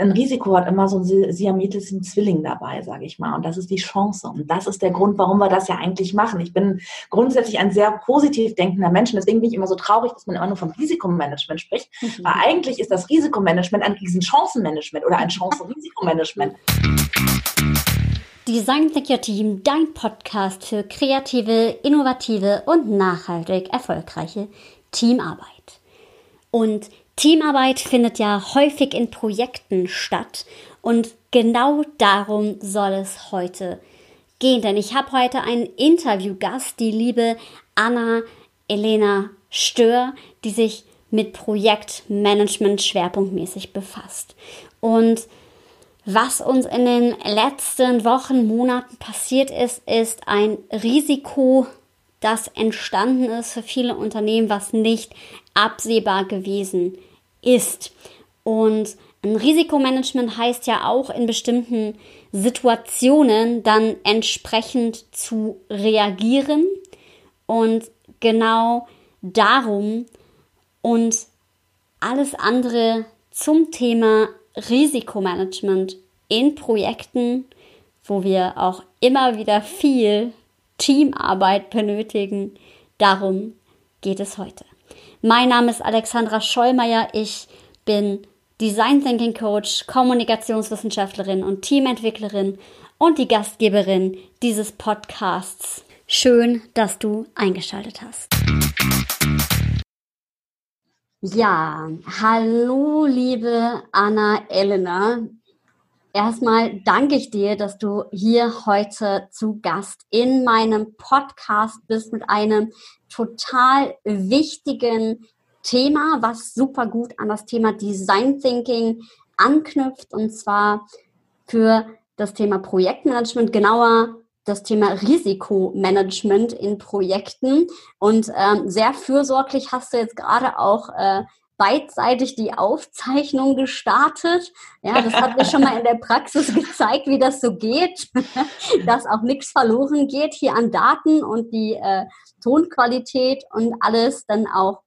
ein Risiko hat immer so einen siametischen Zwilling dabei, sage ich mal. Und das ist die Chance. Und das ist der Grund, warum wir das ja eigentlich machen. Ich bin grundsätzlich ein sehr positiv denkender Mensch. Und deswegen bin ich immer so traurig, dass man immer nur vom Risikomanagement spricht. Mhm. Weil eigentlich ist das Risikomanagement ein Riesenchancenmanagement oder ein Chancen-Risikomanagement. Design Thinker Team, dein Podcast für kreative, innovative und nachhaltig erfolgreiche Teamarbeit. Und Teamarbeit findet ja häufig in Projekten statt und genau darum soll es heute gehen, denn ich habe heute einen Interviewgast, die liebe Anna Elena Stör, die sich mit Projektmanagement schwerpunktmäßig befasst. Und was uns in den letzten Wochen, Monaten passiert ist, ist ein Risiko, das entstanden ist für viele Unternehmen, was nicht absehbar gewesen ist ist. Und ein Risikomanagement heißt ja auch in bestimmten Situationen dann entsprechend zu reagieren und genau darum und alles andere zum Thema Risikomanagement in Projekten, wo wir auch immer wieder viel Teamarbeit benötigen. Darum geht es heute. Mein Name ist Alexandra Schollmeier. Ich bin Design Thinking Coach, Kommunikationswissenschaftlerin und Teamentwicklerin und die Gastgeberin dieses Podcasts. Schön, dass du eingeschaltet hast. Ja, hallo liebe Anna Elena. Erstmal danke ich dir, dass du hier heute zu Gast in meinem Podcast bist mit einem total wichtigen Thema, was super gut an das Thema Design Thinking anknüpft und zwar für das Thema Projektmanagement, genauer das Thema Risikomanagement in Projekten. Und ähm, sehr fürsorglich hast du jetzt gerade auch äh, beidseitig die Aufzeichnung gestartet. Ja, das hat mir schon mal in der Praxis gezeigt, wie das so geht, dass auch nichts verloren geht hier an Daten und die äh, Tonqualität und alles dann auch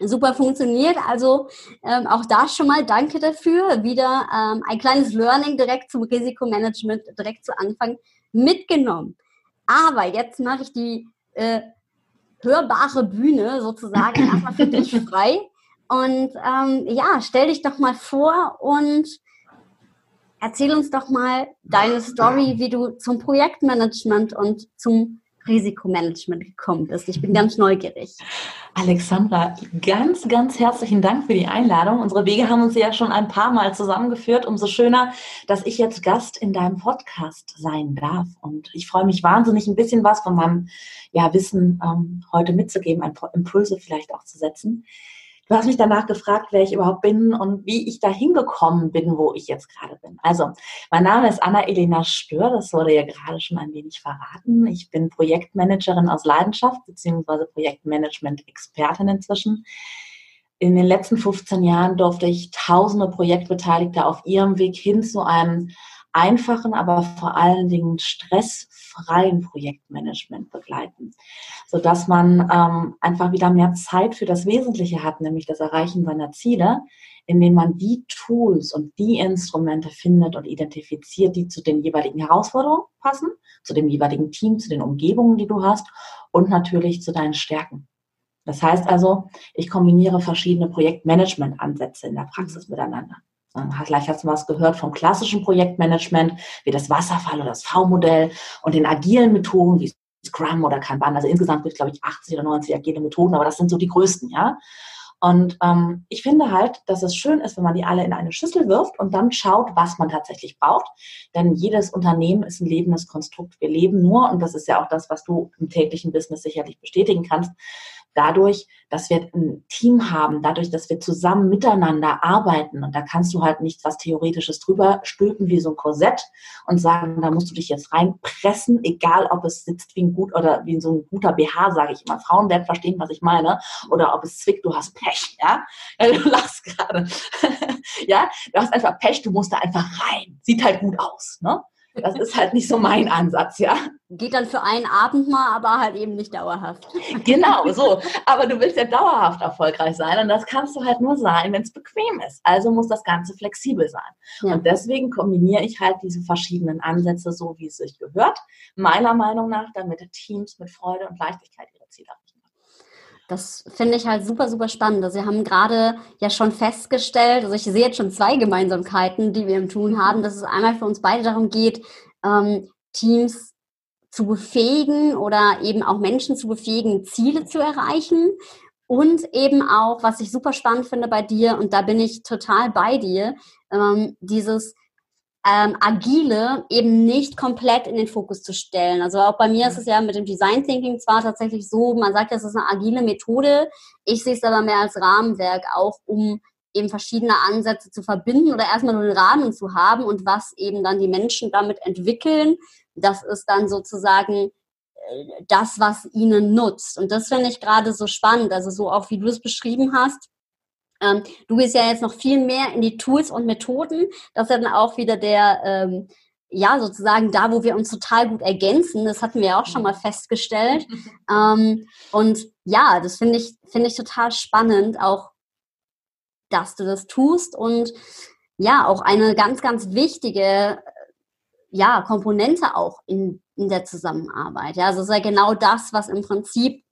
super funktioniert. Also ähm, auch da schon mal danke dafür. Wieder ähm, ein kleines Learning direkt zum Risikomanagement, direkt zu Anfang mitgenommen. Aber jetzt mache ich die äh, hörbare Bühne sozusagen erstmal für dich frei. Und ähm, ja, stell dich doch mal vor und erzähl uns doch mal deine Story, wie du zum Projektmanagement und zum Risikomanagement gekommen bist. Ich bin ganz neugierig. Alexandra, ganz, ganz herzlichen Dank für die Einladung. Unsere Wege haben uns ja schon ein paar Mal zusammengeführt. Umso schöner, dass ich jetzt Gast in deinem Podcast sein darf. Und ich freue mich wahnsinnig, ein bisschen was von meinem ja, Wissen ähm, heute mitzugeben, ein paar Impulse vielleicht auch zu setzen. Du hast mich danach gefragt, wer ich überhaupt bin und wie ich da hingekommen bin, wo ich jetzt gerade bin. Also, mein Name ist Anna-Elena Stör, das wurde ja gerade schon ein wenig verraten. Ich bin Projektmanagerin aus Leidenschaft, beziehungsweise Projektmanagement-Expertin inzwischen. In den letzten 15 Jahren durfte ich tausende Projektbeteiligte auf ihrem Weg hin zu einem einfachen, aber vor allen Dingen stressfreien Projektmanagement begleiten, sodass man ähm, einfach wieder mehr Zeit für das Wesentliche hat, nämlich das Erreichen seiner Ziele, indem man die Tools und die Instrumente findet und identifiziert, die zu den jeweiligen Herausforderungen passen, zu dem jeweiligen Team, zu den Umgebungen, die du hast und natürlich zu deinen Stärken. Das heißt also, ich kombiniere verschiedene Projektmanagement-Ansätze in der Praxis miteinander. Vielleicht hast du was gehört vom klassischen Projektmanagement, wie das Wasserfall oder das V-Modell und den agilen Methoden wie Scrum oder Kanban. Also insgesamt gibt es, glaube ich, 80 oder 90 agile Methoden, aber das sind so die größten, ja. Und ähm, ich finde halt, dass es schön ist, wenn man die alle in eine Schüssel wirft und dann schaut, was man tatsächlich braucht. Denn jedes Unternehmen ist ein lebendes Konstrukt. Wir leben nur, und das ist ja auch das, was du im täglichen Business sicherlich bestätigen kannst, dadurch, dass wir ein Team haben, dadurch, dass wir zusammen miteinander arbeiten und da kannst du halt nicht was Theoretisches drüber stülpen wie so ein Korsett und sagen, da musst du dich jetzt reinpressen, egal ob es sitzt wie ein gut oder wie so ein guter BH, sage ich immer. Frauen werden verstehen, was ich meine, oder ob es zwickt, du hast Pech, ja? ja du lachst gerade. ja, du hast einfach Pech, du musst da einfach rein. Sieht halt gut aus, ne? Das ist halt nicht so mein Ansatz, ja. Geht dann für einen Abend mal, aber halt eben nicht dauerhaft. Genau, so. Aber du willst ja dauerhaft erfolgreich sein und das kannst du halt nur sein, wenn es bequem ist. Also muss das Ganze flexibel sein. Ja. Und deswegen kombiniere ich halt diese verschiedenen Ansätze so, wie es sich gehört, meiner Meinung nach, damit Teams mit Freude und Leichtigkeit ihre Ziele erreichen. Das finde ich halt super, super spannend. Also wir haben gerade ja schon festgestellt, also ich sehe jetzt schon zwei Gemeinsamkeiten, die wir im Tun haben, dass es einmal für uns beide darum geht, ähm, Teams zu befähigen oder eben auch Menschen zu befähigen, Ziele zu erreichen. Und eben auch, was ich super spannend finde bei dir, und da bin ich total bei dir, ähm, dieses ähm, Agile eben nicht komplett in den Fokus zu stellen. Also auch bei mir ist es ja mit dem Design Thinking zwar tatsächlich so, man sagt, das ist eine agile Methode. Ich sehe es aber mehr als Rahmenwerk auch, um eben verschiedene Ansätze zu verbinden oder erstmal nur den Rahmen zu haben und was eben dann die Menschen damit entwickeln. Das ist dann sozusagen äh, das, was ihnen nutzt. Und das finde ich gerade so spannend. Also so auch wie du es beschrieben hast, ähm, du gehst ja jetzt noch viel mehr in die Tools und Methoden. Das ist ja dann auch wieder der, ähm, ja, sozusagen da, wo wir uns total gut ergänzen. Das hatten wir ja auch schon mal festgestellt. ähm, und ja, das finde ich, finde ich total spannend, auch, dass du das tust und ja, auch eine ganz, ganz wichtige ja, Komponente auch in, in der Zusammenarbeit. Ja, also es ist ja genau das, was im Prinzip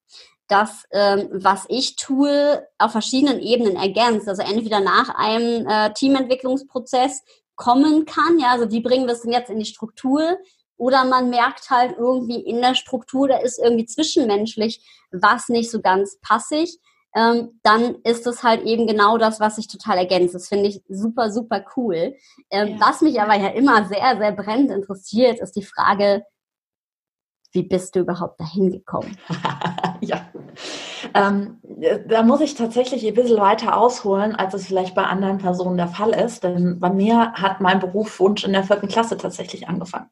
das, ähm, was ich tue, auf verschiedenen Ebenen ergänzt. Also entweder nach einem äh, Teamentwicklungsprozess kommen kann, ja, also wie bringen wir es denn jetzt in die Struktur? Oder man merkt halt irgendwie in der Struktur, da ist irgendwie zwischenmenschlich was nicht so ganz passig. Ähm, dann ist es halt eben genau das, was sich total ergänzt. Das finde ich super, super cool. Ähm, ja. Was mich aber ja immer sehr, sehr brennend interessiert, ist die Frage, wie bist du überhaupt dahin gekommen? ja, ähm, da muss ich tatsächlich ein bisschen weiter ausholen, als es vielleicht bei anderen Personen der Fall ist. Denn bei mir hat mein Berufswunsch in der vierten Klasse tatsächlich angefangen.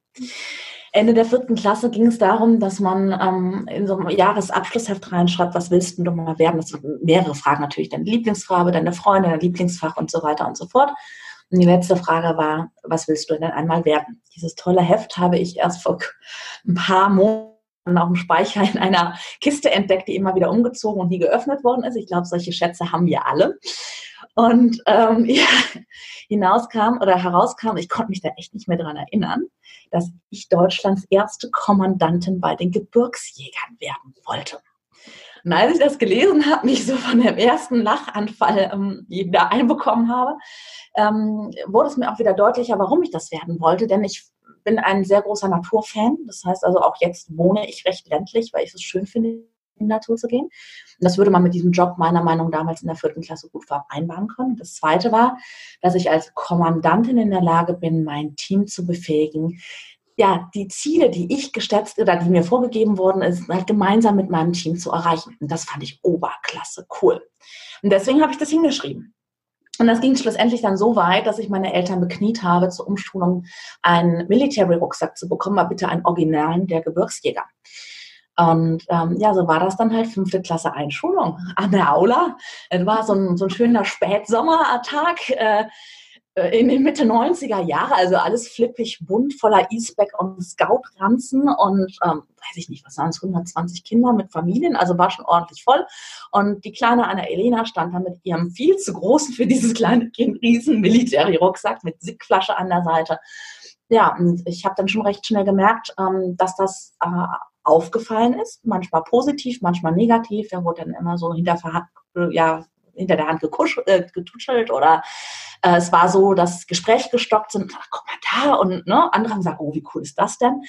Ende der vierten Klasse ging es darum, dass man ähm, in so einem Jahresabschlussheft reinschreibt, was willst du mal werden? Das sind mehrere Fragen natürlich, deine Lieblingsfarbe, deine Freunde, dein Lieblingsfach und so weiter und so fort. Und die letzte Frage war, was willst du denn einmal werden? Dieses tolle Heft habe ich erst vor ein paar Monaten auf dem Speicher in einer Kiste entdeckt, die immer wieder umgezogen und nie geöffnet worden ist. Ich glaube, solche Schätze haben wir alle. Und ähm, ja, hinauskam oder herauskam, ich konnte mich da echt nicht mehr dran erinnern, dass ich Deutschlands erste Kommandantin bei den Gebirgsjägern werden wollte. Und als ich das gelesen habe, mich so von dem ersten Lachanfall ähm, wieder einbekommen habe, ähm, wurde es mir auch wieder deutlicher, warum ich das werden wollte. Denn ich bin ein sehr großer Naturfan. Das heißt also auch jetzt wohne ich recht ländlich, weil ich es schön finde, in die Natur zu gehen. Und das würde man mit diesem Job meiner Meinung nach damals in der vierten Klasse gut vereinbaren können. Das zweite war, dass ich als Kommandantin in der Lage bin, mein Team zu befähigen, ja, die Ziele, die ich gesetzt oder die mir vorgegeben worden ist, halt gemeinsam mit meinem Team zu erreichen. Und das fand ich oberklasse cool. Und deswegen habe ich das hingeschrieben. Und das ging schlussendlich dann so weit, dass ich meine Eltern bekniet habe, zur Umschulung einen Military-Rucksack zu bekommen, aber bitte einen Originalen der Gebirgsjäger. Und ähm, ja, so war das dann halt fünfte Klasse Einschulung an der Aula. Es war so ein, so ein schöner Spätsommertag. Äh, in den Mitte 90er Jahre, also alles flippig, bunt, voller E-Spec und Scout-Ranzen und ähm, weiß ich nicht, was waren es, 120 Kinder mit Familien, also war schon ordentlich voll. Und die kleine Anna Elena stand da mit ihrem viel zu großen für dieses kleine Kind riesen Military-Rucksack mit Sickflasche an der Seite. Ja, und ich habe dann schon recht schnell gemerkt, ähm, dass das äh, aufgefallen ist, manchmal positiv, manchmal negativ. Er wurde dann immer so hinter, ja, hinter der Hand gekusch, äh, getuschelt oder äh, es war so, dass Gespräche gestockt sind. Ach, guck mal da und ne, andere haben gesagt, oh, wie cool ist das denn?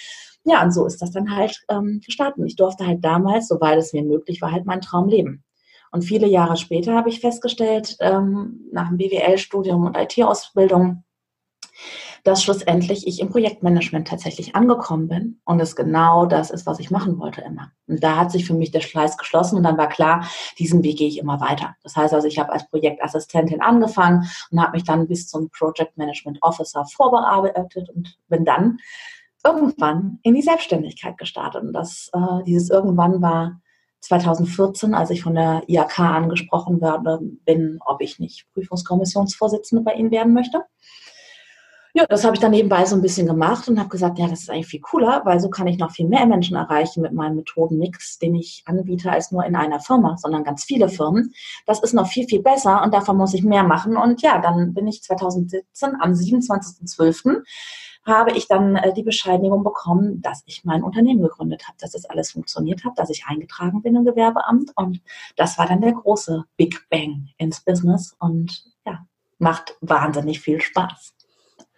Ja, und so ist das dann halt ähm, gestartet. Ich durfte halt damals, soweit es mir möglich war, halt meinen Traum leben. Und viele Jahre später habe ich festgestellt, ähm, nach dem BWL-Studium und IT-Ausbildung, dass schlussendlich ich im Projektmanagement tatsächlich angekommen bin und es genau das ist, was ich machen wollte immer. Und da hat sich für mich der Schleiß geschlossen und dann war klar, diesen Weg gehe ich immer weiter. Das heißt also, ich habe als Projektassistentin angefangen und habe mich dann bis zum Project Management Officer vorbearbeitet und bin dann irgendwann in die Selbstständigkeit gestartet. Und das, äh, dieses irgendwann war 2014, als ich von der IAK angesprochen werde, bin, ob ich nicht Prüfungskommissionsvorsitzende bei Ihnen werden möchte. Ja, das habe ich dann nebenbei so ein bisschen gemacht und habe gesagt, ja, das ist eigentlich viel cooler, weil so kann ich noch viel mehr Menschen erreichen mit meinem Methodenmix, den ich anbiete als nur in einer Firma, sondern ganz viele Firmen. Das ist noch viel, viel besser und davon muss ich mehr machen. Und ja, dann bin ich 2017 am 27.12 habe ich dann äh, die Bescheinigung bekommen, dass ich mein Unternehmen gegründet habe, dass das alles funktioniert hat, dass ich eingetragen bin im Gewerbeamt. Und das war dann der große Big Bang ins Business und ja, macht wahnsinnig viel Spaß.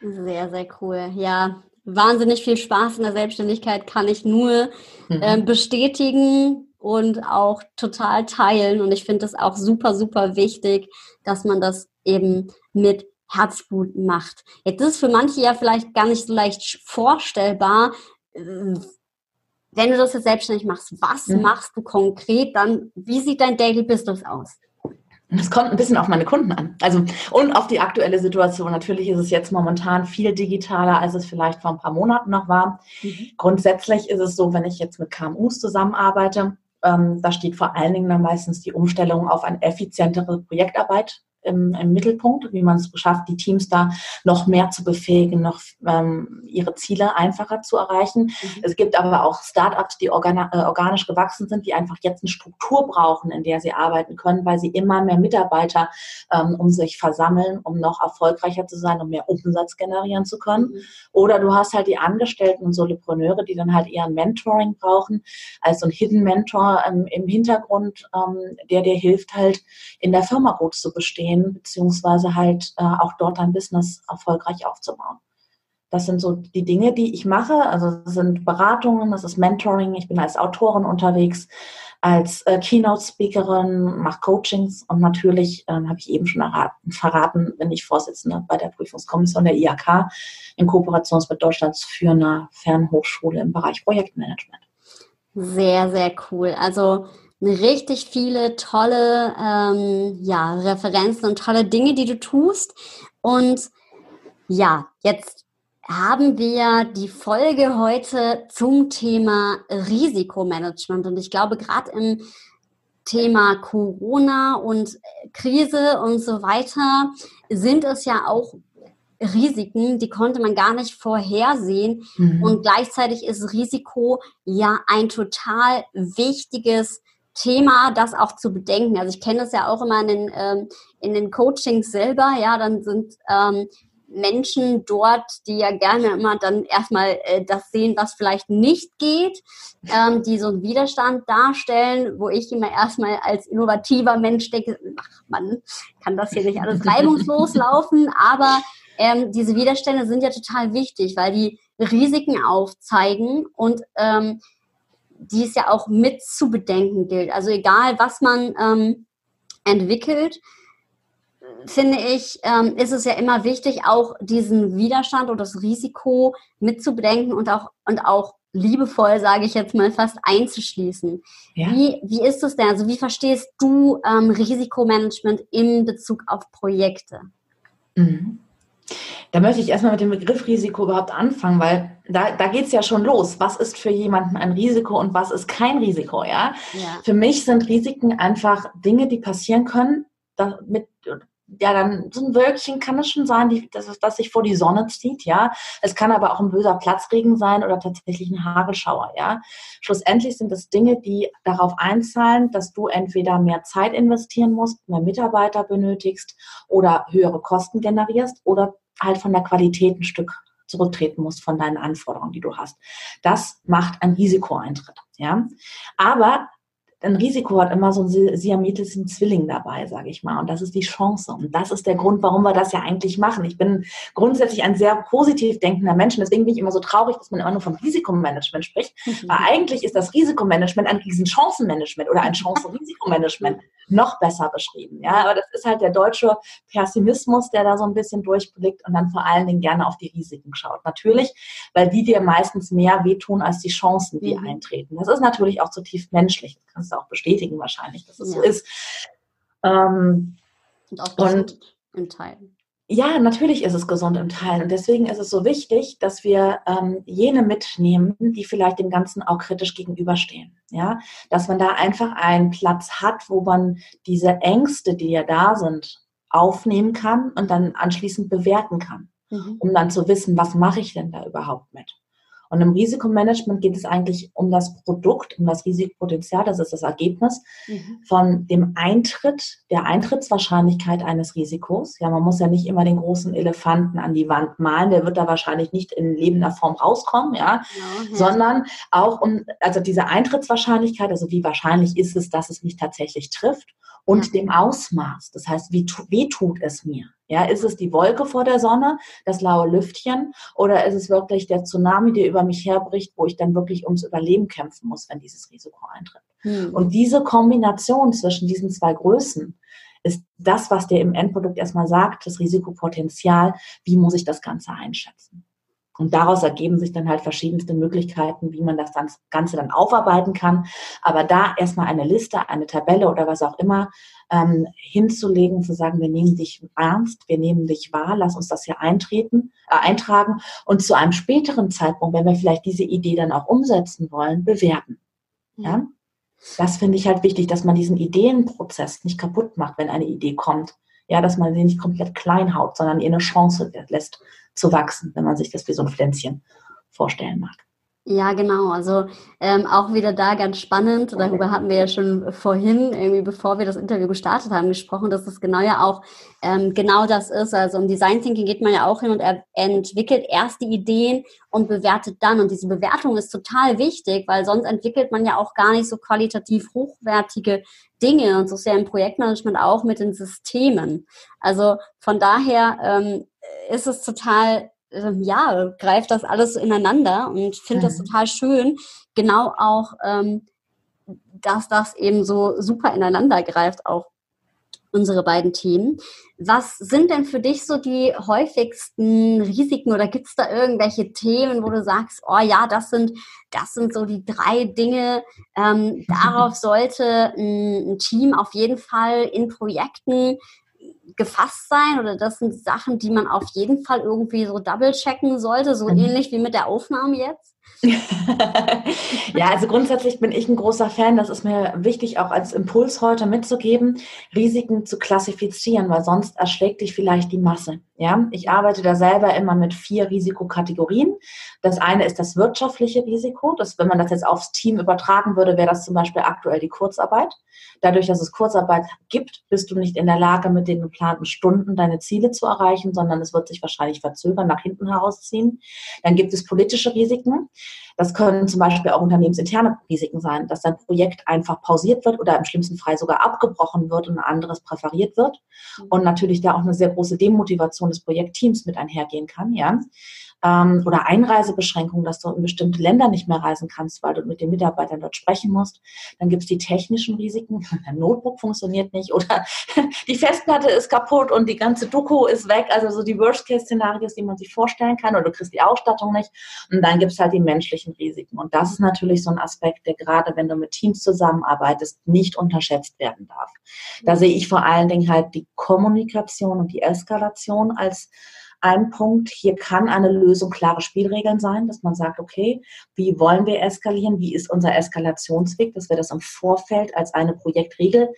Sehr, sehr cool. Ja, wahnsinnig viel Spaß in der Selbstständigkeit kann ich nur äh, bestätigen und auch total teilen. Und ich finde es auch super, super wichtig, dass man das eben mit Herzblut macht. Jetzt ist es für manche ja vielleicht gar nicht so leicht vorstellbar, äh, wenn du das jetzt selbstständig machst, was mhm. machst du konkret dann? Wie sieht dein Daily Business aus? Es kommt ein bisschen auf meine Kunden an. Also und auf die aktuelle Situation. Natürlich ist es jetzt momentan viel digitaler, als es vielleicht vor ein paar Monaten noch war. Mhm. Grundsätzlich ist es so, wenn ich jetzt mit KMUs zusammenarbeite, ähm, da steht vor allen Dingen dann meistens die Umstellung auf eine effizientere Projektarbeit im, im Mittelpunkt, wie man es schafft, die Teams da noch mehr zu befähigen, noch ähm, ihre Ziele einfacher zu erreichen. Mhm. Es gibt aber auch Startups, die organ äh, organisch gewachsen sind, die einfach jetzt eine Struktur brauchen, in der sie arbeiten können, weil sie immer mehr Mitarbeiter ähm, um sich versammeln, um noch erfolgreicher zu sein, um mehr Umsatz generieren zu können. Mhm. Oder du hast halt die Angestellten und Solopreneure, die dann halt eher ein Mentoring brauchen, als so ein Hidden Mentor ähm, im Hintergrund, ähm, der dir hilft halt in der Firma gut zu bestehen gehen, beziehungsweise halt äh, auch dort ein Business erfolgreich aufzubauen. Das sind so die Dinge, die ich mache. Also das sind Beratungen, das ist Mentoring. Ich bin als Autorin unterwegs, als äh, Keynote-Speakerin, mache Coachings und natürlich, ähm, habe ich eben schon erraten, verraten, bin ich Vorsitzende bei der Prüfungskommission der IAK in Kooperation mit Deutschlands führender Fernhochschule im Bereich Projektmanagement. Sehr, sehr cool. Also richtig viele tolle ähm, ja, Referenzen und tolle Dinge, die du tust. Und ja, jetzt haben wir die Folge heute zum Thema Risikomanagement. Und ich glaube, gerade im Thema Corona und Krise und so weiter sind es ja auch Risiken, die konnte man gar nicht vorhersehen. Mhm. Und gleichzeitig ist Risiko ja ein total wichtiges Thema, das auch zu bedenken. Also ich kenne das ja auch immer in den, ähm, in den Coachings selber, ja, dann sind ähm, Menschen dort, die ja gerne immer dann erstmal äh, das sehen, was vielleicht nicht geht, ähm, die so einen Widerstand darstellen, wo ich immer erstmal als innovativer Mensch denke, ach man, kann das hier nicht alles reibungslos laufen, aber ähm, diese Widerstände sind ja total wichtig, weil die Risiken aufzeigen und ähm, die es ja auch mit zu bedenken gilt. Also egal, was man ähm, entwickelt, finde ich, ähm, ist es ja immer wichtig, auch diesen Widerstand und das Risiko mit zu bedenken und auch, und auch liebevoll, sage ich jetzt mal, fast einzuschließen. Ja. Wie, wie ist es denn? Also wie verstehst du ähm, Risikomanagement in Bezug auf Projekte? Mhm. Da möchte ich erstmal mit dem Begriff Risiko überhaupt anfangen, weil da, da geht es ja schon los. Was ist für jemanden ein Risiko und was ist kein Risiko? Ja? ja. Für mich sind Risiken einfach Dinge, die passieren können. Mit, ja, dann so ein Wölkchen kann es schon sein, die, das, das sich vor die Sonne zieht, ja. Es kann aber auch ein böser Platzregen sein oder tatsächlich ein Hagelschauer, ja. Schlussendlich sind es Dinge, die darauf einzahlen, dass du entweder mehr Zeit investieren musst, mehr Mitarbeiter benötigst oder höhere Kosten generierst oder halt von der Qualität ein Stück zurücktreten musst von deinen Anforderungen, die du hast. Das macht ein Risikoeintritt. Ja? Aber ein Risiko hat immer so einen siametischen Zwilling dabei, sage ich mal. Und das ist die Chance. Und das ist der Grund, warum wir das ja eigentlich machen. Ich bin grundsätzlich ein sehr positiv denkender Mensch. Und deswegen bin ich immer so traurig, dass man immer nur vom Risikomanagement spricht. Mhm. Weil eigentlich ist das Risikomanagement ein Riesenchancenmanagement oder ein Chancen-Risikomanagement noch besser beschrieben. Ja, aber das ist halt der deutsche Pessimismus, der da so ein bisschen durchblickt und dann vor allen Dingen gerne auf die Risiken schaut. Natürlich, weil die dir meistens mehr wehtun als die Chancen, die mhm. eintreten. Das ist natürlich auch zutiefst menschlich. Das kannst du auch bestätigen wahrscheinlich, dass es ja. so ist. Ähm, und auch und, im Teil. Ja, natürlich ist es gesund im Teil. Und deswegen ist es so wichtig, dass wir ähm, jene mitnehmen, die vielleicht dem Ganzen auch kritisch gegenüberstehen. Ja, dass man da einfach einen Platz hat, wo man diese Ängste, die ja da sind, aufnehmen kann und dann anschließend bewerten kann. mhm. um dann zu wissen, was mache ich denn da überhaupt mit. Und im Risikomanagement geht es eigentlich um das Produkt, um das Risikopotenzial, das ist das Ergebnis mhm. von dem Eintritt, der Eintrittswahrscheinlichkeit eines Risikos. Ja, man muss ja nicht immer den großen Elefanten an die Wand malen, der wird da wahrscheinlich nicht in lebender Form rauskommen, ja, ja. sondern auch um, also diese Eintrittswahrscheinlichkeit, also wie wahrscheinlich ist es, dass es mich tatsächlich trifft und ja. dem Ausmaß. Das heißt, wie, wie tut es mir? Ja, ist es die Wolke vor der Sonne, das laue Lüftchen, oder ist es wirklich der Tsunami, der über mich herbricht, wo ich dann wirklich ums Überleben kämpfen muss, wenn dieses Risiko eintritt? Hm. Und diese Kombination zwischen diesen zwei Größen ist das, was dir im Endprodukt erstmal sagt, das Risikopotenzial, wie muss ich das Ganze einschätzen? Und daraus ergeben sich dann halt verschiedenste Möglichkeiten, wie man das Ganze dann aufarbeiten kann. Aber da erstmal eine Liste, eine Tabelle oder was auch immer ähm, hinzulegen, zu sagen, wir nehmen dich ernst, wir nehmen dich wahr, lass uns das hier eintreten, äh, eintragen und zu einem späteren Zeitpunkt, wenn wir vielleicht diese Idee dann auch umsetzen wollen, bewerten. Ja? Das finde ich halt wichtig, dass man diesen Ideenprozess nicht kaputt macht, wenn eine Idee kommt. Ja, dass man sie nicht komplett klein haut, sondern ihr eine Chance lässt zu wachsen, wenn man sich das wie so ein Pflänzchen vorstellen mag. Ja, genau. Also ähm, auch wieder da ganz spannend. Darüber hatten wir ja schon vorhin, irgendwie bevor wir das Interview gestartet haben, gesprochen, dass das genau ja auch ähm, genau das ist. Also im Design Thinking geht man ja auch hin und er entwickelt erst die Ideen und bewertet dann. Und diese Bewertung ist total wichtig, weil sonst entwickelt man ja auch gar nicht so qualitativ hochwertige Dinge. Und so ist ja im Projektmanagement auch mit den Systemen. Also von daher ähm, ist es total ja, greift das alles ineinander und finde mhm. das total schön. Genau auch, ähm, dass das eben so super ineinander greift, auch unsere beiden Themen. Was sind denn für dich so die häufigsten Risiken oder gibt es da irgendwelche Themen, wo du sagst, oh ja, das sind, das sind so die drei Dinge, ähm, darauf sollte ein, ein Team auf jeden Fall in Projekten gefasst sein oder das sind Sachen, die man auf jeden Fall irgendwie so double checken sollte, so mhm. ähnlich wie mit der Aufnahme jetzt? ja, also grundsätzlich bin ich ein großer Fan. Das ist mir wichtig, auch als Impuls heute mitzugeben, Risiken zu klassifizieren, weil sonst erschlägt dich vielleicht die Masse. Ja, ich arbeite da selber immer mit vier Risikokategorien. Das eine ist das wirtschaftliche Risiko. Das, wenn man das jetzt aufs Team übertragen würde, wäre das zum Beispiel aktuell die Kurzarbeit. Dadurch, dass es Kurzarbeit gibt, bist du nicht in der Lage, mit den geplanten Stunden deine Ziele zu erreichen, sondern es wird sich wahrscheinlich verzögern, nach hinten herausziehen. Dann gibt es politische Risiken. Das können zum Beispiel auch unternehmensinterne Risiken sein, dass dein Projekt einfach pausiert wird oder im schlimmsten Fall sogar abgebrochen wird und ein anderes präferiert wird. Mhm. Und natürlich da auch eine sehr große Demotivation des Projektteams mit einhergehen kann, ja ähm, oder Einreisebeschränkungen, dass du in bestimmte Länder nicht mehr reisen kannst, weil du mit den Mitarbeitern dort sprechen musst. Dann gibt es die technischen Risiken, dein Notebook funktioniert nicht oder die Festplatte ist kaputt und die ganze Doku ist weg. Also so die Worst-Case-Szenarios, die man sich vorstellen kann oder du kriegst die Ausstattung nicht. Und dann gibt es halt die menschlichen Risiken. Und das ist natürlich so ein Aspekt, der gerade, wenn du mit Teams zusammenarbeitest, nicht unterschätzt werden darf. Da sehe ich vor allen Dingen halt die Kommunikation und die Eskalation als ein Punkt, hier kann eine Lösung klare Spielregeln sein, dass man sagt, okay, wie wollen wir eskalieren? Wie ist unser Eskalationsweg? Dass wir das im Vorfeld als eine Projektregel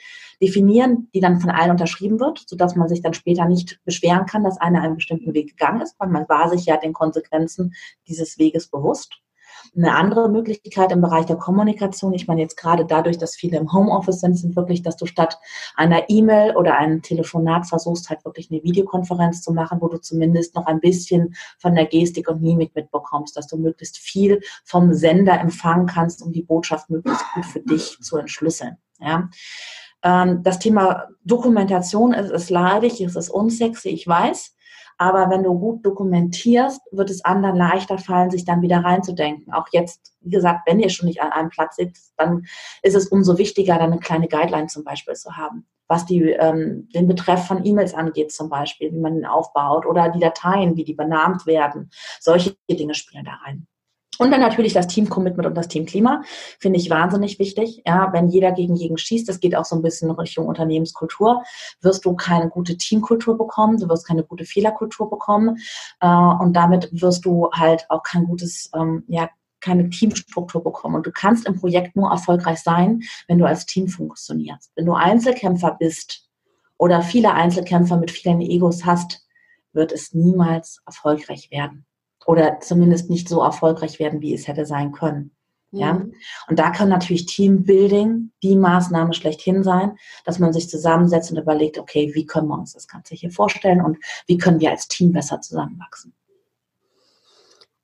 definieren, die dann von allen unterschrieben wird, sodass man sich dann später nicht beschweren kann, dass einer einen bestimmten Weg gegangen ist, weil man war sich ja den Konsequenzen dieses Weges bewusst. Eine andere Möglichkeit im Bereich der Kommunikation, ich meine jetzt gerade dadurch, dass viele im Homeoffice sind, sind wirklich, dass du statt einer E-Mail oder einem Telefonat versuchst, halt wirklich eine Videokonferenz zu machen, wo du zumindest noch ein bisschen von der Gestik und Mimik mitbekommst, dass du möglichst viel vom Sender empfangen kannst, um die Botschaft möglichst gut für dich zu entschlüsseln. Ja. Ähm, das Thema Dokumentation ist, ist leidig, es ist unsexy, ich weiß. Aber wenn du gut dokumentierst, wird es anderen leichter fallen, sich dann wieder reinzudenken. Auch jetzt, wie gesagt, wenn ihr schon nicht an einem Platz sitzt, dann ist es umso wichtiger, dann eine kleine Guideline zum Beispiel zu haben. Was die, ähm, den Betreff von E-Mails angeht zum Beispiel, wie man ihn aufbaut oder die Dateien, wie die benannt werden. Solche Dinge spielen da rein. Und dann natürlich das Team-Commitment und das Teamklima finde ich wahnsinnig wichtig. Ja, wenn jeder gegen jeden schießt, das geht auch so ein bisschen Richtung Unternehmenskultur, wirst du keine gute Teamkultur bekommen, du wirst keine gute Fehlerkultur bekommen äh, und damit wirst du halt auch kein gutes, ähm, ja, keine Teamstruktur bekommen. Und du kannst im Projekt nur erfolgreich sein, wenn du als Team funktionierst. Wenn du Einzelkämpfer bist oder viele Einzelkämpfer mit vielen Egos hast, wird es niemals erfolgreich werden. Oder zumindest nicht so erfolgreich werden, wie es hätte sein können. Ja? Mhm. Und da kann natürlich Teambuilding die Maßnahme schlechthin sein, dass man sich zusammensetzt und überlegt, okay, wie können wir uns das Ganze hier vorstellen und wie können wir als Team besser zusammenwachsen.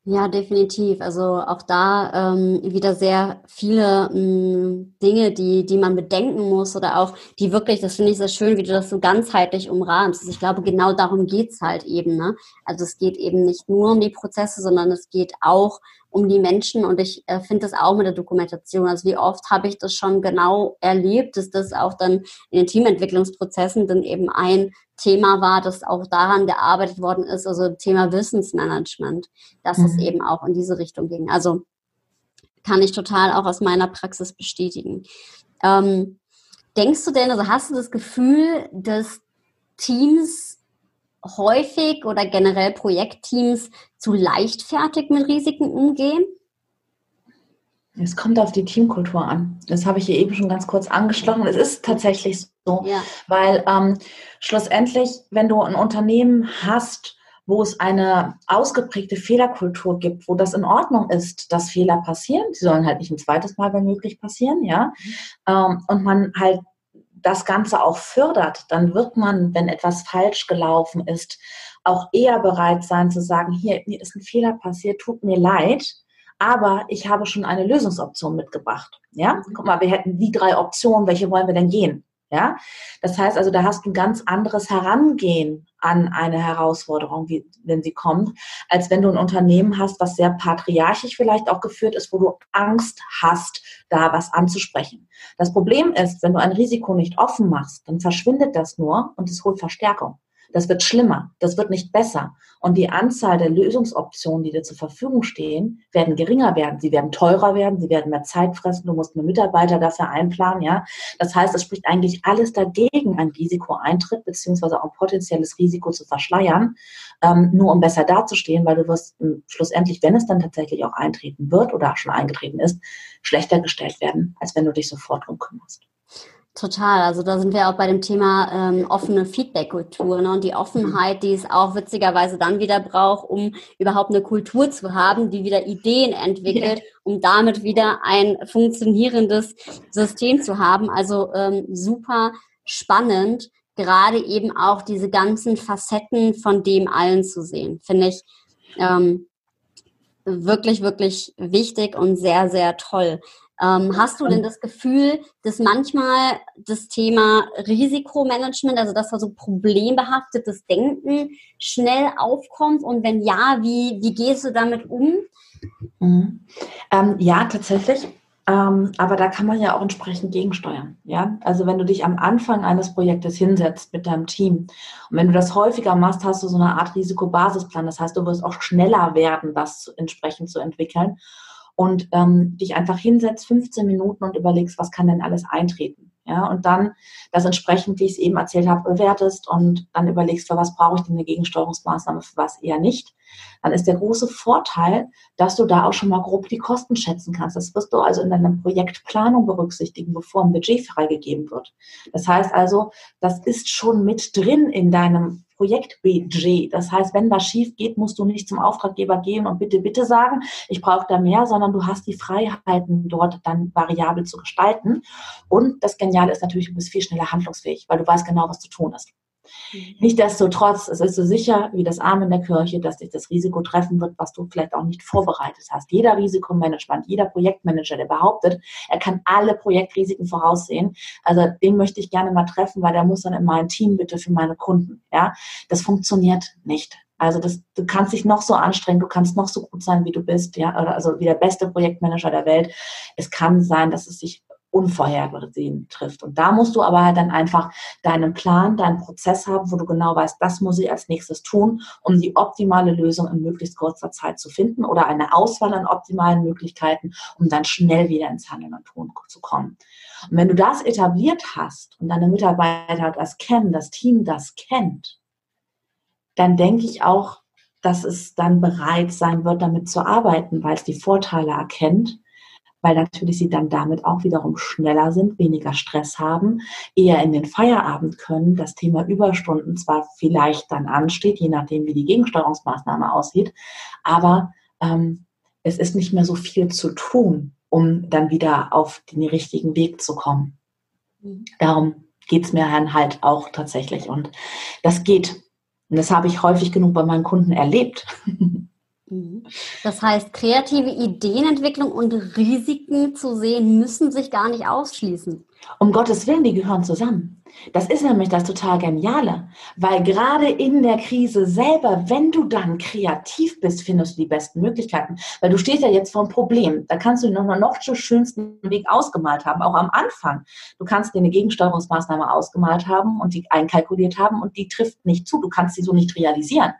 Ja, definitiv. Also auch da ähm, wieder sehr viele mh, hm, Dinge, die, die man bedenken muss oder auch die wirklich, das finde ich sehr schön, wie du das so ganzheitlich umrahmst. Also ich glaube, genau darum geht's halt eben. Ne? Also es geht eben nicht nur um die Prozesse, sondern es geht auch um die Menschen und ich äh, finde das auch mit der Dokumentation. Also wie oft habe ich das schon genau erlebt, dass das auch dann in den Teamentwicklungsprozessen dann eben ein Thema war, dass auch daran gearbeitet worden ist, also Thema Wissensmanagement, dass mhm. es eben auch in diese Richtung ging. Also kann ich total auch aus meiner Praxis bestätigen. Ähm, denkst du denn, also hast du das Gefühl, dass Teams häufig oder generell Projektteams zu leichtfertig mit Risiken umgehen? Es kommt auf die Teamkultur an. Das habe ich hier eben schon ganz kurz angeschlossen. Es ist tatsächlich so, ja. weil ähm, schlussendlich, wenn du ein Unternehmen hast, wo es eine ausgeprägte Fehlerkultur gibt, wo das in Ordnung ist, dass Fehler passieren, sie sollen halt nicht ein zweites Mal, wenn möglich, passieren, ja, mhm. ähm, und man halt das Ganze auch fördert, dann wird man, wenn etwas falsch gelaufen ist, auch eher bereit sein zu sagen, hier, mir ist ein Fehler passiert, tut mir leid, aber ich habe schon eine Lösungsoption mitgebracht. Ja, guck mal, wir hätten die drei Optionen, welche wollen wir denn gehen? Ja, das heißt also, da hast du ein ganz anderes Herangehen an eine Herausforderung, wie, wenn sie kommt, als wenn du ein Unternehmen hast, was sehr patriarchisch vielleicht auch geführt ist, wo du Angst hast, da was anzusprechen. Das Problem ist, wenn du ein Risiko nicht offen machst, dann verschwindet das nur und es holt Verstärkung. Das wird schlimmer, das wird nicht besser. Und die Anzahl der Lösungsoptionen, die dir zur Verfügung stehen, werden geringer werden. Sie werden teurer werden, sie werden mehr Zeit fressen, du musst mehr Mitarbeiter dafür einplanen, ja. Das heißt, es spricht eigentlich alles dagegen, ein Risikoeintritt beziehungsweise auch potenzielles Risiko zu verschleiern, ähm, nur um besser dazustehen, weil du wirst ähm, schlussendlich, wenn es dann tatsächlich auch eintreten wird oder schon eingetreten ist, schlechter gestellt werden, als wenn du dich sofort drum kümmerst. Total. Also da sind wir auch bei dem Thema ähm, offene Feedback-Kultur ne? und die Offenheit, die es auch witzigerweise dann wieder braucht, um überhaupt eine Kultur zu haben, die wieder Ideen entwickelt, um damit wieder ein funktionierendes System zu haben. Also ähm, super spannend, gerade eben auch diese ganzen Facetten von dem allen zu sehen, finde ich. Ähm, wirklich, wirklich wichtig und sehr, sehr toll. Ähm, hast du denn das Gefühl, dass manchmal das Thema Risikomanagement, also das war so problembehaftetes Denken, schnell aufkommt? Und wenn ja, wie, wie gehst du damit um? Mhm. Ähm, ja, tatsächlich. Ähm, aber da kann man ja auch entsprechend gegensteuern. Ja? Also wenn du dich am Anfang eines Projektes hinsetzt mit deinem Team und wenn du das häufiger machst, hast du so eine Art Risikobasisplan. Das heißt, du wirst auch schneller werden, das entsprechend zu entwickeln und ähm, dich einfach hinsetzt, 15 Minuten und überlegst, was kann denn alles eintreten. Ja, und dann das entsprechend, wie ich es eben erzählt habe, bewertest und dann überlegst, für was brauche ich denn eine Gegensteuerungsmaßnahme, für was eher nicht. Dann ist der große Vorteil, dass du da auch schon mal grob die Kosten schätzen kannst. Das wirst du also in deiner Projektplanung berücksichtigen, bevor ein Budget freigegeben wird. Das heißt also, das ist schon mit drin in deinem Projektbudget. Das heißt, wenn was schief geht, musst du nicht zum Auftraggeber gehen und bitte, bitte sagen, ich brauche da mehr, sondern du hast die Freiheiten, dort dann variabel zu gestalten. Und das Geniale ist natürlich, du bist viel schneller handlungsfähig, weil du weißt genau, was zu tun ist. Mhm. Nichtsdestotrotz, es ist so sicher wie das Arm in der Kirche, dass dich das Risiko treffen wird, was du vielleicht auch nicht vorbereitet hast. Jeder Risikomanagement, jeder Projektmanager, der behauptet, er kann alle Projektrisiken voraussehen, also den möchte ich gerne mal treffen, weil der muss dann in mein Team bitte für meine Kunden. Ja, das funktioniert nicht. Also das, du kannst dich noch so anstrengen, du kannst noch so gut sein, wie du bist, ja, also wie der beste Projektmanager der Welt. Es kann sein, dass es sich unvorhergesehen trifft. Und da musst du aber halt dann einfach deinen Plan, deinen Prozess haben, wo du genau weißt, das muss ich als nächstes tun, um die optimale Lösung in möglichst kurzer Zeit zu finden oder eine Auswahl an optimalen Möglichkeiten, um dann schnell wieder ins Handeln und Tun zu kommen. Und wenn du das etabliert hast und deine Mitarbeiter das kennen, das Team das kennt, dann denke ich auch, dass es dann bereit sein wird, damit zu arbeiten, weil es die Vorteile erkennt weil natürlich sie dann damit auch wiederum schneller sind, weniger Stress haben, eher in den Feierabend können, das Thema Überstunden zwar vielleicht dann ansteht, je nachdem, wie die Gegensteuerungsmaßnahme aussieht, aber ähm, es ist nicht mehr so viel zu tun, um dann wieder auf den richtigen Weg zu kommen. Mhm. Darum geht es mir dann halt auch tatsächlich. Und das geht. Und das habe ich häufig genug bei meinen Kunden erlebt. Mhm. Das heißt, kreative Ideenentwicklung und Risiken zu sehen, müssen sich gar nicht ausschließen. Um Gottes Willen, die gehören zusammen. Das ist nämlich das total Geniale, weil gerade in der Krise selber, wenn du dann kreativ bist, findest du die besten Möglichkeiten. Weil du stehst ja jetzt vor einem Problem. Da kannst du noch einen noch schönsten Weg ausgemalt haben, auch am Anfang. Du kannst dir eine Gegensteuerungsmaßnahme ausgemalt haben und die einkalkuliert haben und die trifft nicht zu. Du kannst sie so nicht realisieren.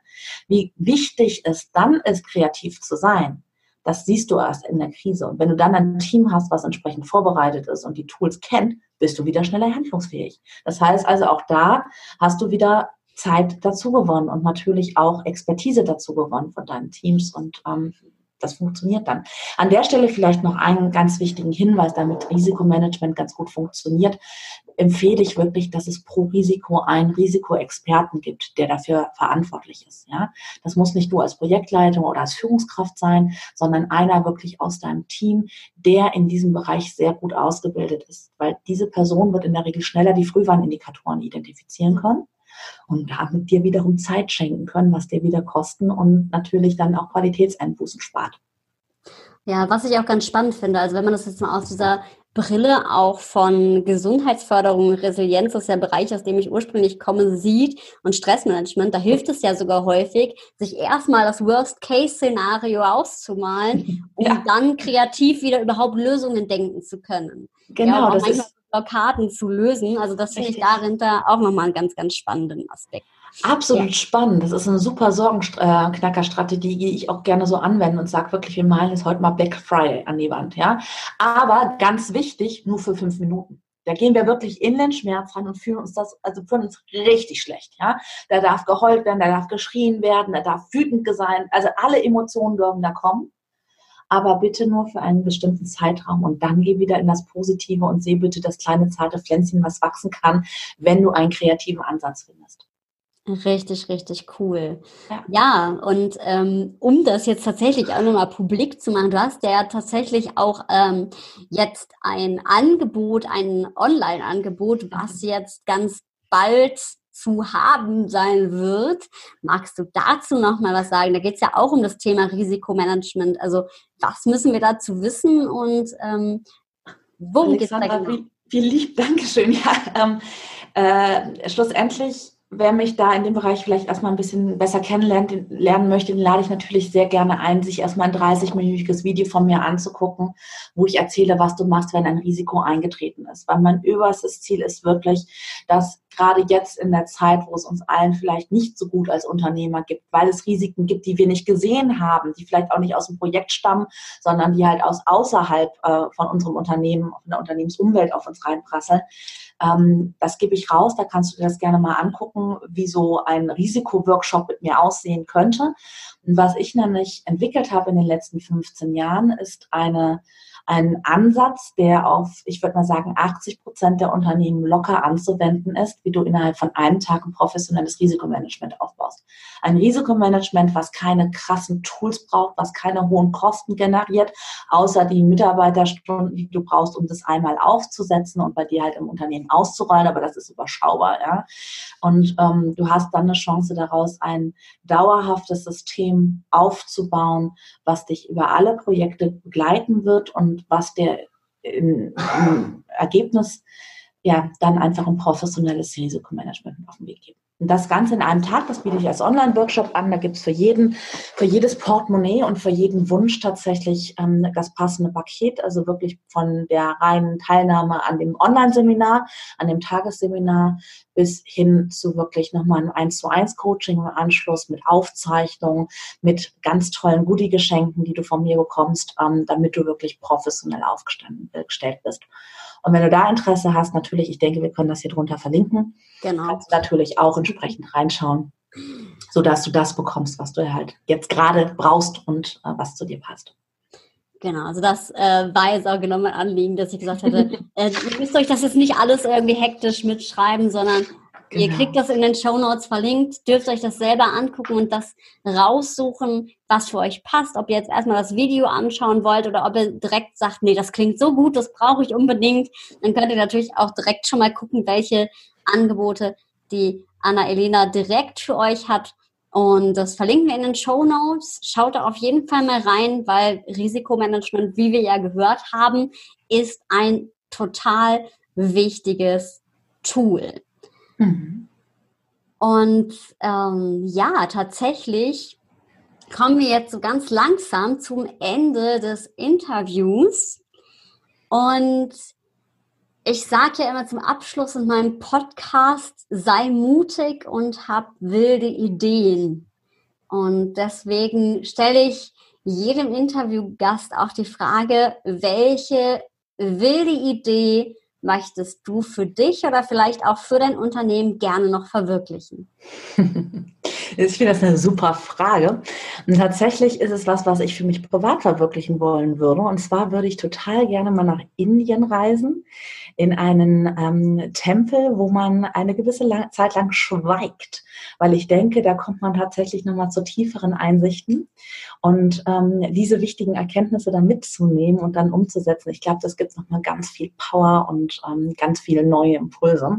Wie wichtig es dann ist, kreativ zu sein, das siehst du erst in der Krise. Und wenn du dann ein Team hast, was entsprechend vorbereitet ist und die Tools kennt, bist du wieder schneller handlungsfähig. Das heißt also, auch da hast du wieder Zeit dazu gewonnen und natürlich auch Expertise dazu gewonnen von deinen Teams und ähm, das funktioniert dann. An der Stelle vielleicht noch einen ganz wichtigen Hinweis, damit Risikomanagement ganz gut funktioniert, empfehle ich wirklich, dass es pro Risiko einen Risikoexperten gibt, der dafür verantwortlich ist. Ja, das muss nicht du als Projektleitung oder als Führungskraft sein, sondern einer wirklich aus deinem Team, der in diesem Bereich sehr gut ausgebildet ist, weil diese Person wird in der Regel schneller die Frühwarnindikatoren identifizieren können und damit dir wiederum Zeit schenken können, was dir wieder Kosten und natürlich dann auch Qualitätseinbußen spart. Ja, was ich auch ganz spannend finde, also wenn man das jetzt mal aus dieser Brille auch von Gesundheitsförderung, Resilienz, das ist der Bereich, aus dem ich ursprünglich komme, sieht und Stressmanagement, da hilft es ja sogar häufig, sich erstmal das Worst-Case-Szenario auszumalen, um ja. dann kreativ wieder überhaupt Lösungen denken zu können. Genau, ja, das ist Blockaden zu lösen. Also das finde ich darin da auch nochmal einen ganz, ganz spannenden Aspekt. Absolut ja. spannend. Das ist eine super Sorgenknackerstrategie, die ich auch gerne so anwende und sage wirklich, wir malen jetzt heute mal Black Friday an die Wand. Ja? Aber ganz wichtig, nur für fünf Minuten. Da gehen wir wirklich in den Schmerz ran und fühlen uns das, also fühlen uns richtig schlecht. Ja? Da darf geheult werden, da darf geschrien werden, da darf wütend sein. Also alle Emotionen dürfen da kommen aber bitte nur für einen bestimmten Zeitraum und dann geh wieder in das Positive und seh bitte das kleine zarte Pflänzchen, was wachsen kann, wenn du einen kreativen Ansatz findest. Richtig, richtig cool. Ja, ja und ähm, um das jetzt tatsächlich auch nochmal publik zu machen, du hast ja tatsächlich auch ähm, jetzt ein Angebot, ein Online-Angebot, was mhm. jetzt ganz bald zu haben sein wird. Magst du dazu noch mal was sagen? Da geht es ja auch um das Thema Risikomanagement. Also was müssen wir dazu wissen und ähm, worum geht es da genau? Viel, viel lieb, Dankeschön. Ja, ähm, äh, schlussendlich wer mich da in dem Bereich vielleicht erstmal ein bisschen besser kennenlernen lernen möchte, den lade ich natürlich sehr gerne ein, sich erstmal ein 30-minütiges Video von mir anzugucken, wo ich erzähle, was du machst, wenn ein Risiko eingetreten ist. Weil mein oberstes Ziel ist wirklich, dass gerade jetzt in der Zeit, wo es uns allen vielleicht nicht so gut als Unternehmer gibt, weil es Risiken gibt, die wir nicht gesehen haben, die vielleicht auch nicht aus dem Projekt stammen, sondern die halt aus außerhalb äh, von unserem Unternehmen, von der Unternehmensumwelt auf uns reinprasseln, ähm, das gebe ich raus, da kannst du dir das gerne mal angucken, wie so ein Risikoworkshop mit mir aussehen könnte. Und was ich nämlich entwickelt habe in den letzten 15 Jahren, ist eine ein Ansatz, der auf, ich würde mal sagen, 80 Prozent der Unternehmen locker anzuwenden ist, wie du innerhalb von einem Tag ein professionelles Risikomanagement aufbaust. Ein Risikomanagement, was keine krassen Tools braucht, was keine hohen Kosten generiert, außer die Mitarbeiterstunden, die du brauchst, um das einmal aufzusetzen und bei dir halt im Unternehmen auszurollen, aber das ist überschaubar, ja. Und ähm, du hast dann eine Chance daraus, ein dauerhaftes System aufzubauen, was dich über alle Projekte begleiten wird und was der im, im Ergebnis ja dann einfach ein professionelles Risikomanagement auf den Weg gibt. Und das Ganze in einem Tag, das biete ich als Online-Workshop an. Da gibt es für jeden, für jedes Portemonnaie und für jeden Wunsch tatsächlich ähm, das passende Paket. Also wirklich von der reinen Teilnahme an dem Online-Seminar, an dem Tagesseminar bis hin zu wirklich nochmal einem 1 zu 1 Coaching im Anschluss mit Aufzeichnungen, mit ganz tollen Goodie-Geschenken, die du von mir bekommst, ähm, damit du wirklich professionell aufgestellt bist. Und wenn du da Interesse hast, natürlich, ich denke, wir können das hier drunter verlinken. Genau. Kannst du natürlich auch entsprechend reinschauen, sodass du das bekommst, was du halt jetzt gerade brauchst und äh, was zu dir passt. Genau, also das äh, war jetzt auch genau mein Anliegen, dass ich gesagt hätte, äh, ihr müsst euch das jetzt nicht alles irgendwie hektisch mitschreiben, sondern genau. ihr kriegt das in den Show Notes verlinkt, dürft euch das selber angucken und das raussuchen, was für euch passt. Ob ihr jetzt erstmal das Video anschauen wollt oder ob ihr direkt sagt, nee, das klingt so gut, das brauche ich unbedingt, dann könnt ihr natürlich auch direkt schon mal gucken, welche Angebote die Anna-Elena direkt für euch hat. Und das verlinken wir in den Show Notes. Schaut da auf jeden Fall mal rein, weil Risikomanagement, wie wir ja gehört haben, ist ein total wichtiges Tool. Mhm. Und ähm, ja, tatsächlich kommen wir jetzt so ganz langsam zum Ende des Interviews. Und ich sage ja immer zum Abschluss in meinem Podcast, sei mutig und hab wilde Ideen. Und deswegen stelle ich jedem Interviewgast auch die Frage, welche wilde Idee möchtest du für dich oder vielleicht auch für dein Unternehmen gerne noch verwirklichen? Ich finde das eine super Frage. Und tatsächlich ist es was, was ich für mich privat verwirklichen wollen würde. Und zwar würde ich total gerne mal nach Indien reisen, in einen ähm, Tempel, wo man eine gewisse lang Zeit lang schweigt. Weil ich denke, da kommt man tatsächlich nochmal zu tieferen Einsichten. Und ähm, diese wichtigen Erkenntnisse dann mitzunehmen und dann umzusetzen, ich glaube, das gibt nochmal ganz viel Power und ähm, ganz viele neue Impulse.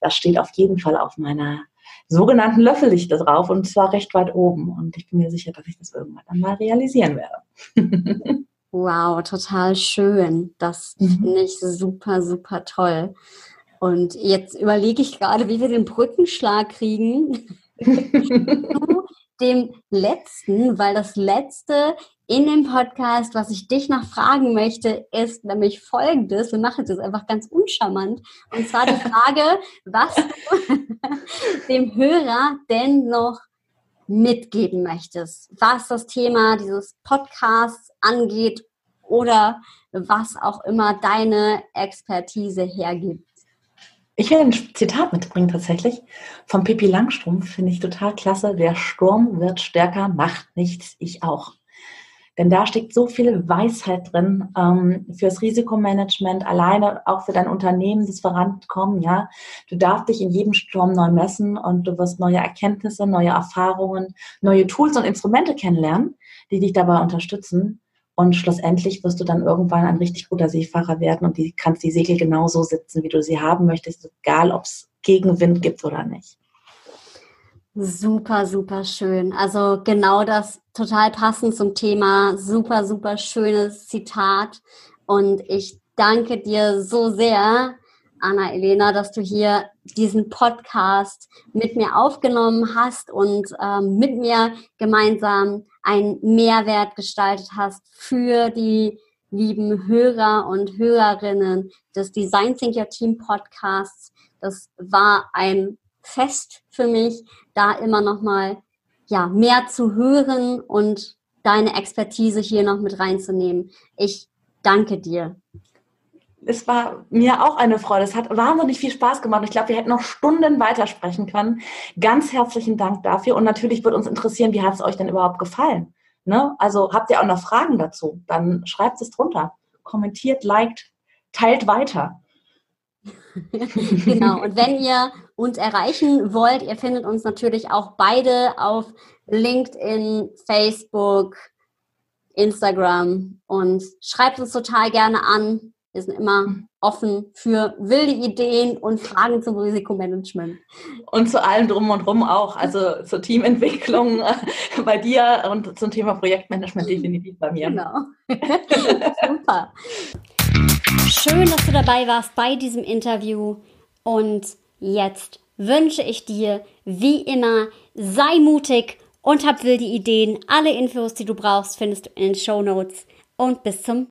Das steht auf jeden Fall auf meiner sogenannten Löffellichter drauf und zwar recht weit oben. Und ich bin mir sicher, dass ich das irgendwann dann mal realisieren werde. wow, total schön. Das mhm. finde ich super, super toll. Und jetzt überlege ich gerade, wie wir den Brückenschlag kriegen. dem letzten, weil das letzte in dem Podcast, was ich dich noch fragen möchte, ist nämlich folgendes. Wir machen das einfach ganz uncharmant. Und zwar die Frage, was du dem Hörer denn noch mitgeben möchtest, was das Thema dieses Podcasts angeht oder was auch immer deine Expertise hergibt. Ich will ein Zitat mitbringen tatsächlich. Vom Pippi Langstrumpf finde ich total klasse. Der Sturm wird stärker, macht nichts, ich auch. Denn da steckt so viel Weisheit drin ähm, fürs Risikomanagement, alleine auch für dein Unternehmen, das Vorankommen. Ja, du darfst dich in jedem Sturm neu messen und du wirst neue Erkenntnisse, neue Erfahrungen, neue Tools und Instrumente kennenlernen, die dich dabei unterstützen. Und schlussendlich wirst du dann irgendwann ein richtig guter Seefahrer werden und die kannst die Segel genauso sitzen, wie du sie haben möchtest, egal ob es Gegenwind gibt oder nicht. Super, super schön. Also genau das total passend zum Thema. Super, super schönes Zitat. Und ich danke dir so sehr, Anna-Elena, dass du hier diesen Podcast mit mir aufgenommen hast und ähm, mit mir gemeinsam einen Mehrwert gestaltet hast für die lieben Hörer und Hörerinnen des Design Think Your Team Podcasts. Das war ein Fest für mich, da immer noch mal ja, mehr zu hören und deine Expertise hier noch mit reinzunehmen. Ich danke dir. Es war mir auch eine Freude. Es hat wahnsinnig viel Spaß gemacht. Ich glaube, wir hätten noch Stunden weitersprechen können. Ganz herzlichen Dank dafür. Und natürlich würde uns interessieren, wie hat es euch denn überhaupt gefallen? Ne? Also habt ihr auch noch Fragen dazu? Dann schreibt es drunter. Kommentiert, liked, teilt weiter. genau. Und wenn ihr uns erreichen wollt, ihr findet uns natürlich auch beide auf LinkedIn, Facebook, Instagram und schreibt uns total gerne an. Wir sind immer offen für wilde Ideen und Fragen zum Risikomanagement. Und zu allem drum und drum auch. Also zur Teamentwicklung bei dir und zum Thema Projektmanagement definitiv bei mir. Genau. Super. Schön, dass du dabei warst bei diesem Interview. Und jetzt wünsche ich dir, wie immer, sei mutig und hab wilde Ideen. Alle Infos, die du brauchst, findest du in den Show Notes. Und bis zum